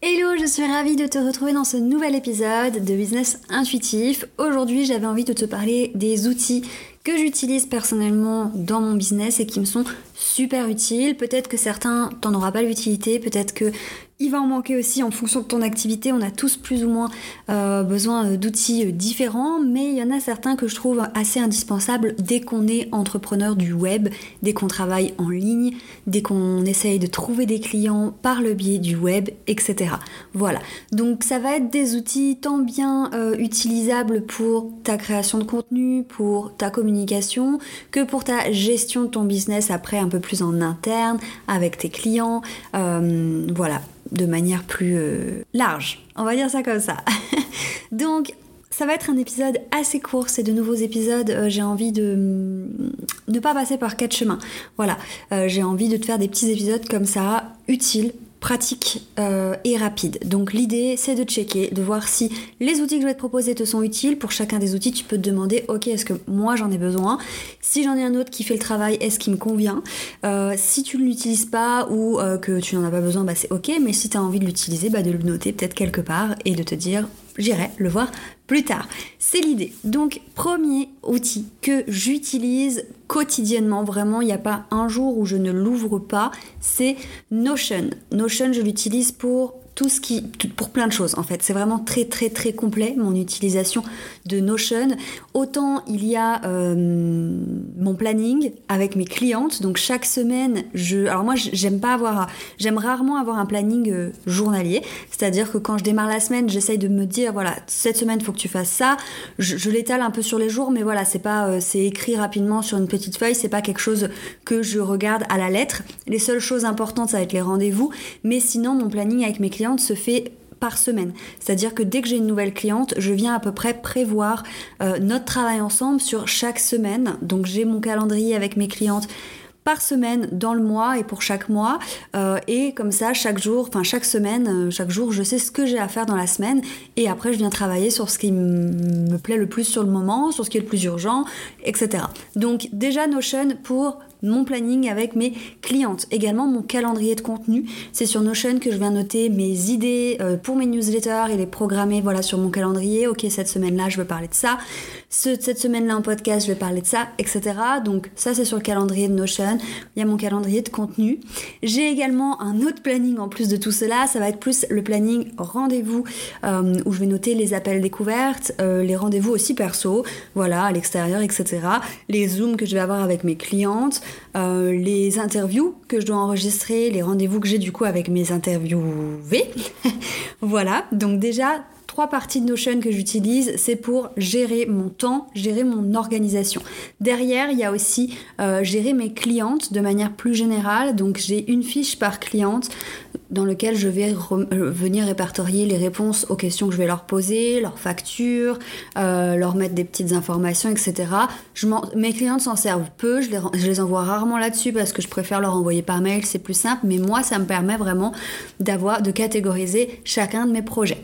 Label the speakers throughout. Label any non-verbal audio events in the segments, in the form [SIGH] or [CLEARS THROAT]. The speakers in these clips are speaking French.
Speaker 1: Hello, je suis ravie de te retrouver dans ce nouvel épisode de Business Intuitif. Aujourd'hui, j'avais envie de te parler des outils que j'utilise personnellement dans mon business et qui me sont super utiles. Peut-être que certains t'en aura pas l'utilité, peut-être que il va en manquer aussi en fonction de ton activité. On a tous plus ou moins euh, besoin euh, d'outils euh, différents, mais il y en a certains que je trouve assez indispensables dès qu'on est entrepreneur du web, dès qu'on travaille en ligne, dès qu'on essaye de trouver des clients par le biais du web, etc. Voilà. Donc ça va être des outils tant bien utilisables pour ta création de contenu, pour ta communication, que pour ta gestion de ton business après un peu plus en interne avec tes clients. voilà de manière plus euh, large. On va dire ça comme ça. [LAUGHS] Donc, ça va être un épisode assez court, c'est de nouveaux épisodes. Euh, j'ai envie de ne pas passer par quatre chemins. Voilà, euh, j'ai envie de te faire des petits épisodes comme ça, utiles pratique euh, et rapide. Donc l'idée c'est de checker, de voir si les outils que je vais te proposer te sont utiles. Pour chacun des outils, tu peux te demander, ok, est-ce que moi j'en ai besoin? Si j'en ai un autre qui fait le travail, est-ce qu'il me convient? Euh, Si tu ne l'utilises pas ou euh, que tu n'en as pas besoin, bah c'est ok. Mais si tu as envie de l'utiliser, bah de le noter peut-être quelque part et de te dire, j'irai le voir plus tard. C'est l'idée. Donc, premier outil que j'utilise quotidiennement, vraiment, il n'y a pas un jour où je ne l'ouvre pas, c'est Notion. Notion, je l'utilise pour tout ce qui pour plein de choses en fait c'est vraiment très très très complet mon utilisation de Notion autant il y a euh, mon planning avec mes clientes donc chaque semaine alors moi j'aime rarement avoir un planning euh, journalier. C'est-à-dire que quand je démarre la semaine j'essaye de me dire voilà cette semaine faut que tu fasses ça. Je, l'étale un peu sur les jours mais voilà c'est pas euh, c'est écrit rapidement sur une petite feuille. C'est pas quelque chose que je regarde à la lettre. Les seules choses importantes ça va être les rendez-vous. Mais sinon mon planning avec mes clients se fait par semaine. C'est-à-dire que dès que j'ai une nouvelle cliente, je viens à peu près prévoir euh, notre travail ensemble sur chaque semaine. Donc j'ai mon calendrier avec mes clientes par semaine dans le mois et pour chaque mois euh, et comme ça chaque jour enfin chaque semaine euh, chaque jour je sais ce que j'ai à faire dans la semaine et après je viens travailler sur ce qui me plaît le plus sur le moment sur ce qui est le plus urgent etc donc déjà Notion pour mon planning avec mes clientes. Également mon calendrier de contenu. C'est sur Notion que je viens noter mes idées euh, pour mes newsletters et les programmer voilà, sur mon calendrier. Ok, cette semaine-là, je veux parler de ça. cette semaine-là, en podcast, je vais parler de ça, etc. Donc ça, c'est sur le calendrier de Notion. Il y a mon calendrier de contenu. J'ai également un autre planning en plus de tout cela. Ça va être plus le planning rendez-vous euh, où je vais noter les appels découvertes, euh, les rendez-vous aussi perso, voilà, à l'extérieur, etc. Les zooms que je vais avoir avec mes clientes, euh, les interviews que je dois enregistrer, les rendez-vous que j'ai du coup avec mes interviewés. [LAUGHS] voilà, donc déjà trois parties de Notion que j'utilise, c'est pour gérer mon temps, gérer mon organisation. Derrière, il y a aussi euh, gérer mes clientes de manière plus générale. Donc j'ai une fiche par cliente dans lequel je vais euh, venir répertorier les réponses aux questions que je vais leur poser, leurs factures, euh, leur mettre des petites informations, etc. Mes clientes s'en servent peu, je les, je les envoie rarement là-dessus parce que je préfère leur envoyer par mail, c'est plus simple, mais moi ça me permet vraiment d'avoir, de catégoriser chacun de mes projets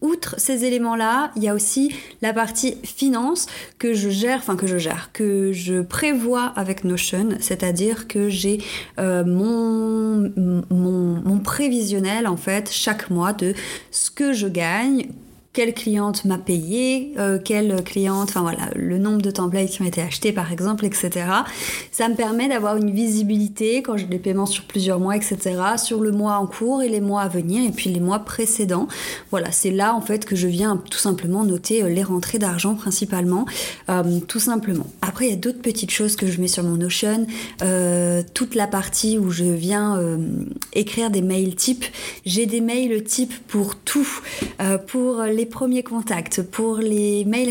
Speaker 1: outre ces éléments-là, il y a aussi la partie finance que je gère, enfin que je gère, que je prévois avec Notion, c'est-à-dire que j'ai euh, mon, mon, mon prévisionnel en fait chaque mois de ce que je gagne, quelle cliente m'a payé, euh, quelle cliente, enfin voilà, le nombre de templates qui ont été achetés par exemple, etc. Ça me permet d'avoir une visibilité quand j'ai des paiements sur plusieurs mois, etc. sur le mois en cours et les mois à venir et puis les mois précédents. Voilà, c'est là en fait que je viens tout simplement noter euh, les rentrées d'argent principalement, euh, tout simplement. Après, il y a d'autres petites choses que je mets sur mon Notion, toute la partie où je viens écrire des mails types. J'ai des mails types pour tout, pour les premiers contacts, pour les mails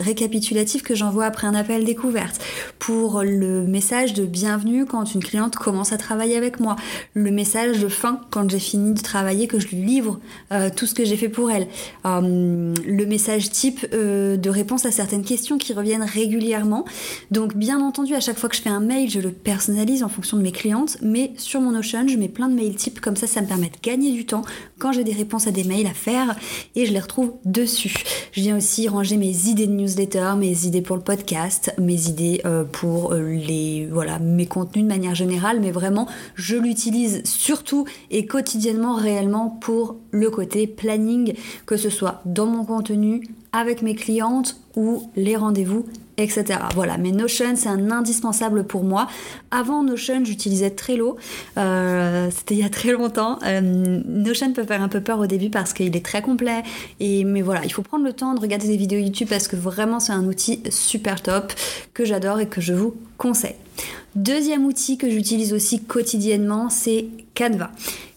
Speaker 1: récapitulatifs que j'envoie après un appel découverte, pour le message de bienvenue quand une cliente commence à travailler avec moi, le message de fin quand j'ai fini de travailler, que je lui livre euh, tout ce que j'ai fait pour elle, euh, le message type euh, de réponse à certaines questions qui reviennent régulièrement. Donc bien entendu, à chaque fois que je fais un mail, je le personnalise en fonction de mes clientes, mais sur mon Notion, je mets plein de mails types, comme ça, ça me permet de gagner du temps quand j'ai des réponses à des mails à faire et je les retrouve dessus. Je viens aussi ranger mes idées de newsletter, mes idées pour le podcast, mes idées euh, pour euh, les voilà mes contenus de manière générale, mais vraiment je l'utilise surtout et quotidiennement réellement pour le côté planning, que ce soit dans mon contenu, avec mes clientes ou les rendez-vous etc. Voilà, mais Notion, c'est un indispensable pour moi. Avant Notion, j'utilisais Trello. Euh, c'était il y a très longtemps. Euh, Notion peut faire un peu peur au début parce qu'il est très complet. Et, mais voilà, il faut prendre le temps de regarder des vidéos YouTube parce que vraiment, c'est un outil super top que j'adore et que je vous conseille. Deuxième outil que j'utilise aussi quotidiennement, c'est Canva.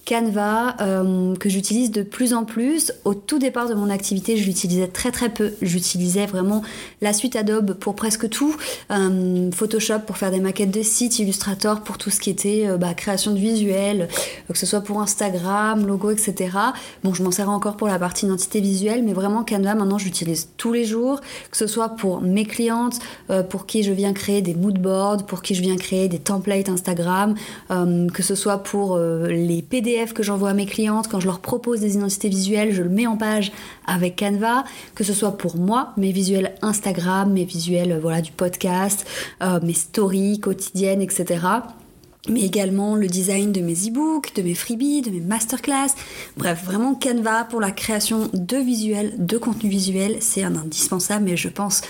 Speaker 1: Canva euh, que j'utilise de plus en plus. Au tout départ de mon activité, je l'utilisais très très peu. J'utilisais vraiment la suite Adobe pour presque tout, euh, Photoshop pour faire des maquettes de sites, Illustrator pour tout ce qui était euh, bah, création de visuels, que ce soit pour Instagram, logo, etc. Bon, je m'en sers encore pour la partie identité visuelle, mais vraiment Canva maintenant j'utilise tous les jours, que ce soit pour mes clientes, pour qui je viens créer des mood boards, pour qui je viens créer des templates Instagram, que ce soit pour les PDF que j'envoie à mes clientes, quand je leur propose des identités visuelles, je le mets en page avec Canva, que ce soit pour moi, mes visuels Instagram, mes visuels euh, voilà, du podcast, euh, mes stories quotidiennes, etc mais également le design de mes e-books, de mes freebies, de mes masterclass. Bref, vraiment Canva pour la création de visuels, de contenu visuel, c'est un indispensable, mais je pense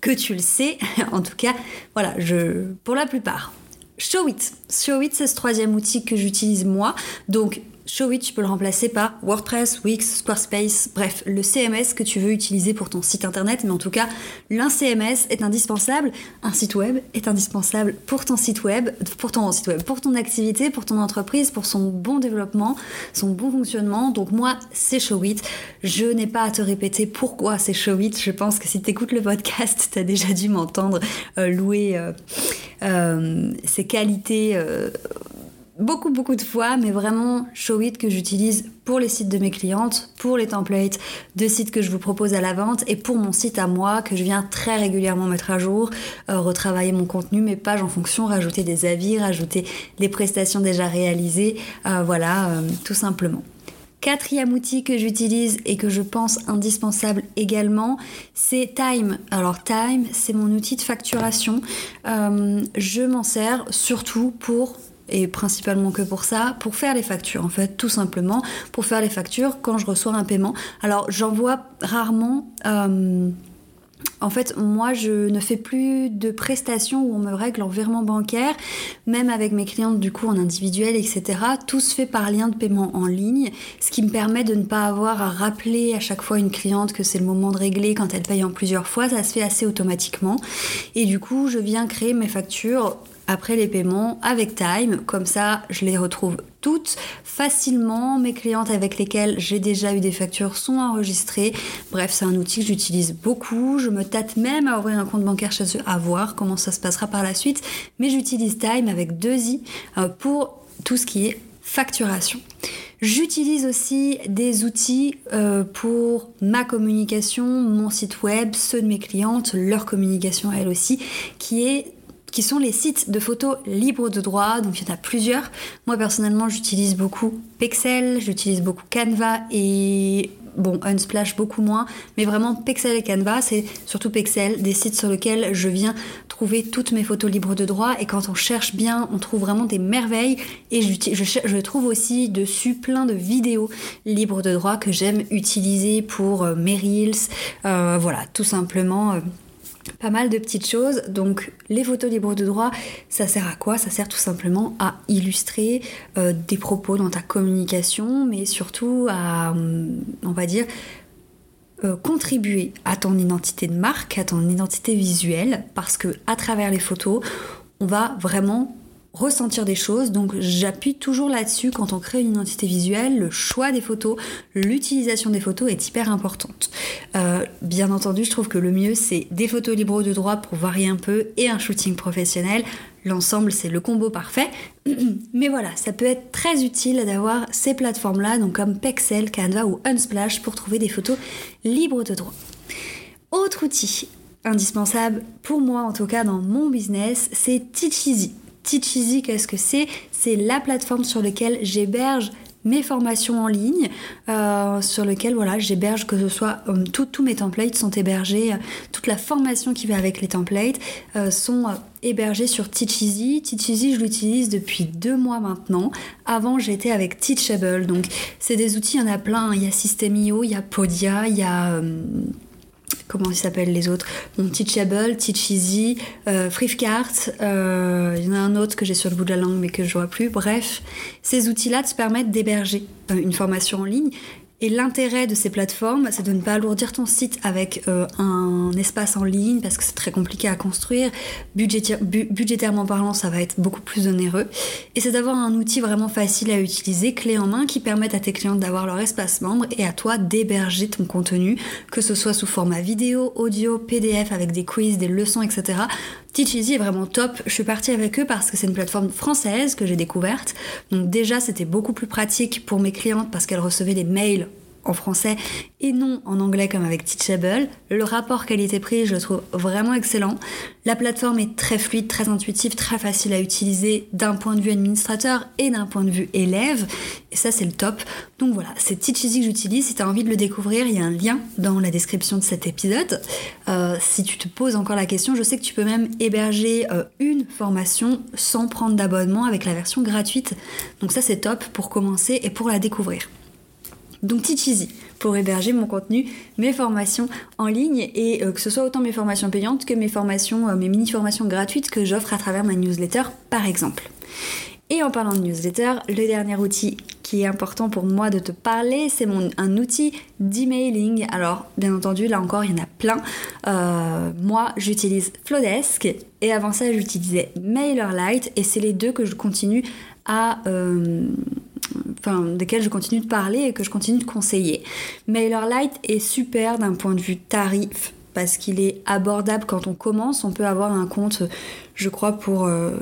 Speaker 1: que tu le sais. [LAUGHS] en tout cas, voilà, je, pour la plupart. Showit. Showit, c'est ce troisième outil que j'utilise moi. Donc, Showit, tu peux le remplacer par WordPress, Wix, Squarespace, bref, le CMS que tu veux utiliser pour ton site internet. Mais en tout cas, l'un CMS est indispensable. Un site web est indispensable pour ton site web, pour ton site web, pour ton activité, pour ton entreprise, pour son bon développement, son bon fonctionnement. Donc moi, c'est Showit. Je n'ai pas à te répéter pourquoi c'est Showit. Je pense que si tu écoutes le podcast, [LAUGHS] tu as déjà dû m'entendre euh, louer euh, euh, ses qualités beaucoup beaucoup de fois, mais vraiment Showit que j'utilise pour les sites de mes clientes, pour les templates de sites que je vous propose à la vente et pour mon site à moi que je viens très régulièrement mettre à jour, euh, retravailler mon contenu, mes pages en fonction, rajouter des avis, rajouter les prestations déjà réalisées, euh, voilà, euh, tout simplement. Quatrième outil que j'utilise et que je pense indispensable également, c'est Time. Alors Time, c'est mon outil de facturation. je m'en sers surtout pour et principalement que pour ça, pour faire les factures en fait, tout simplement, pour faire les factures quand je reçois un paiement. Alors j'envoie rarement... Euh, en fait, moi, je ne fais plus de prestations où on me règle en virement bancaire, même avec mes clientes du coup en individuel, etc. Tout se fait par lien de paiement en ligne, ce qui me permet de ne pas avoir à rappeler à chaque fois une cliente que c'est le moment de régler quand elle paye en plusieurs fois. Ça se fait assez automatiquement. Et du coup, je viens créer mes factures après les paiements avec Time. Comme ça, je les retrouve toutes facilement. Mes clientes avec lesquelles j'ai déjà eu des factures sont enregistrées. Bref, c'est un outil que j'utilise beaucoup. Je me tâte même à ouvrir un compte bancaire chez eux à voir comment ça se passera par la suite. Mais j'utilise Time avec deux i euh, pour tout ce qui est facturation. J'utilise aussi des outils euh, pour ma communication, mon site web, ceux de mes clientes, leur communication elles aussi, qui est qui sont les sites de photos libres de droit. Donc il y en a plusieurs. Moi personnellement, j'utilise beaucoup Pexel, j'utilise beaucoup Canva et bon, Unsplash beaucoup moins, mais vraiment Pexel et Canva, c'est surtout Pexel, des sites sur lesquels je viens trouver toutes mes photos libres de droit et quand on cherche bien, on trouve vraiment des merveilles et je, je trouve aussi dessus plein de vidéos libres de droit que j'aime utiliser pour euh, mes reels, euh, voilà, tout simplement. Euh, pas mal de petites choses. Donc les photos libres de droit, ça sert à quoi? Ça sert tout simplement à illustrer des propos dans ta communication, mais surtout à, hum, on va dire, euh, contribuer à ton identité de marque, à ton identité visuelle, parce que à travers les photos, on va vraiment ressentir des choses. Donc j'appuie toujours là-dessus quand on crée une identité visuelle, le choix des photos, l'utilisation des photos est hyper importante. Euh, bien entendu, je trouve que le mieux c'est des photos libres de droit pour varier un peu et un shooting professionnel. L'ensemble, c'est le combo parfait. [CLEARS THROAT] Mais voilà, ça peut être très utile d'avoir ces plateformes-là, donc comme Pexel, Canva ou Unsplash, pour trouver des photos libres de droit. Autre outil indispensable, pour moi en tout cas dans mon business, c'est Teacheasy. Teacheasy, qu'est-ce que c'est? C'est la plateforme sur laquelle j'héberge mes formations en ligne, euh, sur lesquelles voilà, j'héberge que ce soit euh, tous mes templates sont hébergés, euh, toute la formation qui va avec les templates sont hébergés sur Teacheasy. Teacheasy, je l'utilise depuis deux mois maintenant. Avant, j'étais avec Teachable. Donc, c'est des outils, il y en a plein. Il y a System.io, il y a Podia, il y a comment ils s'appellent les autres Teachable, Teacheasy, euh, euh, il y en a un autre que j'ai sur le bout de la langue mais que je vois plus. Bref, ces outils-là te permettent d'héberger euh, une formation en ligne et l'intérêt de ces plateformes, c'est de ne pas alourdir ton site avec euh, un espace en ligne parce que c'est très compliqué à construire. budgétairement parlant, ça va être beaucoup plus onéreux. Et c'est d'avoir un outil vraiment facile à utiliser, clé en main, qui permette à tes clients d'avoir leur espace membre et à toi d'héberger ton contenu, que ce soit sous format vidéo, audio, PDF avec des quiz, des leçons, etc. Teacheasy est vraiment top. Je suis partie avec eux parce que c'est une plateforme française que j'ai découverte. Donc déjà, c'était beaucoup plus pratique pour mes clientes parce qu'elles recevaient des mails en français et non en anglais comme avec Teachable. Le rapport qualité-prix, je le trouve vraiment excellent. La plateforme est très fluide, très intuitive, très facile à utiliser d'un point de vue administrateur et d'un point de vue élève. Et ça, c'est le top. Donc voilà, c'est Teacheasy que j'utilise. Si tu as envie de le découvrir, il y a un lien dans la description de cet épisode. Euh, si tu te poses encore la question, je sais que tu peux même héberger euh, une formation sans prendre d'abonnement avec la version gratuite. Donc ça, c'est top pour commencer et pour la découvrir. Donc Teacheasy pour héberger mon contenu, mes formations en ligne et euh, que ce soit autant mes formations payantes que mes formations, euh, mes mini-formations gratuites que j'offre à travers ma newsletter par exemple. Et en parlant de newsletter, le dernier outil qui est important pour moi de te parler, c'est un outil d'emailing. Alors, bien entendu, là encore, il y en a plein. Euh, moi, j'utilise Flowdesk et avant ça, j'utilisais MailerLite et c'est les deux que je continue à enfin, desquels je continue de parler et que je continue de conseiller. MailerLite est super d'un point de vue tarif parce qu'il est abordable quand on commence. On peut avoir un compte, je crois, pour. Euh,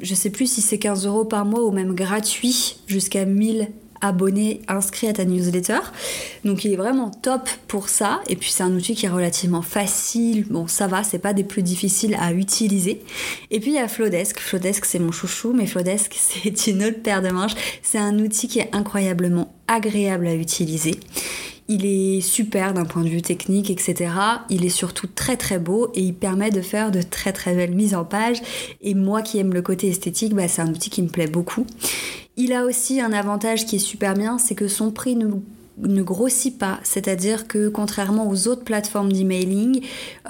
Speaker 1: je sais plus si c'est 15 euros par mois ou même gratuit jusqu'à 1000 abonné, inscrit à ta newsletter. Donc il est vraiment top pour ça. Et puis c'est un outil qui est relativement facile. Bon, ça va, c'est pas des plus difficiles à utiliser. Et puis il y a Flowdesk. Flowdesk, c'est mon chouchou, mais Flowdesk, [LAUGHS] c'est une autre paire de manches. C'est un outil qui est incroyablement agréable à utiliser. Il est super d'un point de vue technique, etc. Il est surtout très très beau et il permet de faire de très très belles mises en page. Et moi qui aime le côté esthétique, bah, c'est un outil qui me plaît beaucoup. Il a aussi un avantage qui est super bien, c'est que son prix ne, grossit pas. C'est-à-dire que contrairement aux autres plateformes d'emailing,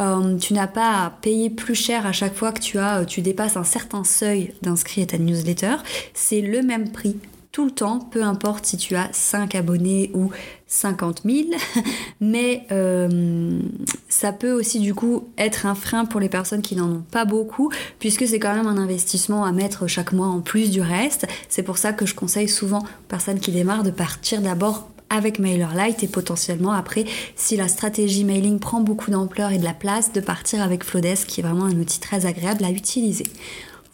Speaker 1: euh, tu n'as pas à payer plus cher à chaque fois que tu, as, tu dépasses un certain seuil d'inscrits à ta newsletter. C'est le même prix tout le temps, peu importe si tu as 5 abonnés ou 50 000, [LAUGHS] mais euh, ça peut aussi du coup être un frein pour les personnes qui n'en ont pas beaucoup, puisque c'est quand même un investissement à mettre chaque mois en plus du reste. C'est pour ça que je conseille souvent aux personnes qui démarrent de partir d'abord avec MailerLite et potentiellement après, si la stratégie mailing prend beaucoup d'ampleur et de la place, de partir avec Flowdesk qui est vraiment un outil très agréable à utiliser.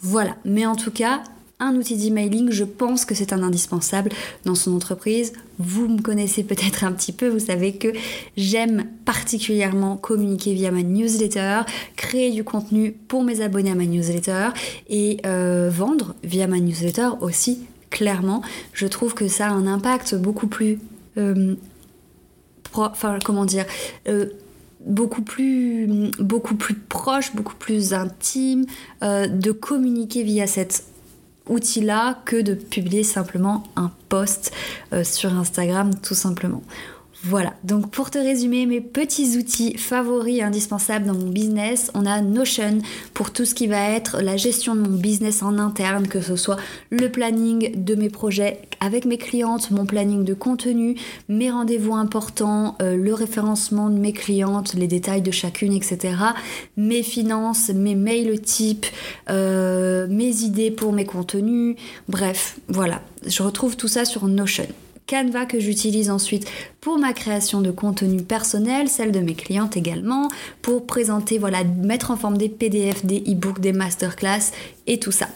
Speaker 1: Voilà, mais en tout cas, un outil d'emailing, je pense que c'est un indispensable dans son entreprise. Vous me connaissez peut-être un petit peu, vous savez que j'aime particulièrement communiquer via ma newsletter, créer du contenu pour mes abonnés à ma newsletter et euh, vendre via ma newsletter aussi. Clairement, je trouve que ça a un impact beaucoup plus... Euh, comment dire euh, beaucoup plus, beaucoup plus proche, beaucoup plus intime de communiquer via cet outil-là que de publier simplement un post euh, sur Instagram tout simplement. Voilà, donc pour te résumer mes petits outils favoris indispensables dans mon business, on a Notion pour tout ce qui va être la gestion de mon business en interne, que ce soit le planning de mes projets avec mes clientes, mon planning de contenu, mes rendez-vous importants, euh, le référencement de mes clientes, les détails de chacune, etc. Mes finances, mes mails types, euh, mes idées pour mes contenus, bref, voilà, je retrouve tout ça sur Notion. Canva que j'utilise ensuite pour ma création de contenu personnel, celle de mes clientes également, pour présenter, voilà, mettre en forme des PDF, des e-books, des masterclass et tout ça.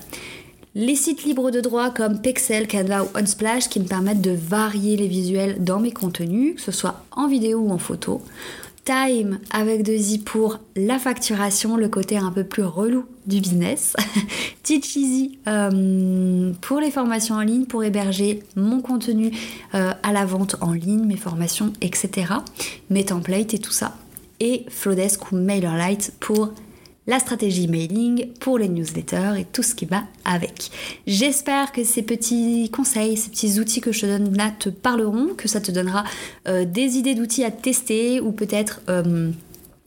Speaker 1: Les sites libres de droit comme Pexel, Canva ou Unsplash qui me permettent de varier les visuels dans mes contenus, que ce soit en vidéo ou en photo. Time avec deux i pour la facturation, le côté un peu plus relou du business. [LAUGHS] Teach Easy euh, pour les formations en ligne, pour héberger mon contenu euh, à la vente en ligne, mes formations, etc. Mes templates et tout ça. Et Flowdesk ou MailerLite pour la stratégie mailing pour les newsletters et tout ce qui va avec. J'espère que ces petits conseils, ces petits outils que je te donne là te parleront, que ça te donnera euh, des idées d'outils à tester ou peut-être euh,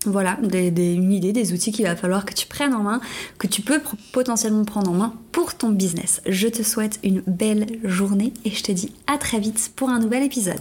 Speaker 1: voilà, une idée des outils qu'il va falloir que tu prennes en main, que tu peux potentiellement prendre en main pour ton business. Je te souhaite une belle journée et je te dis à très vite pour un nouvel épisode.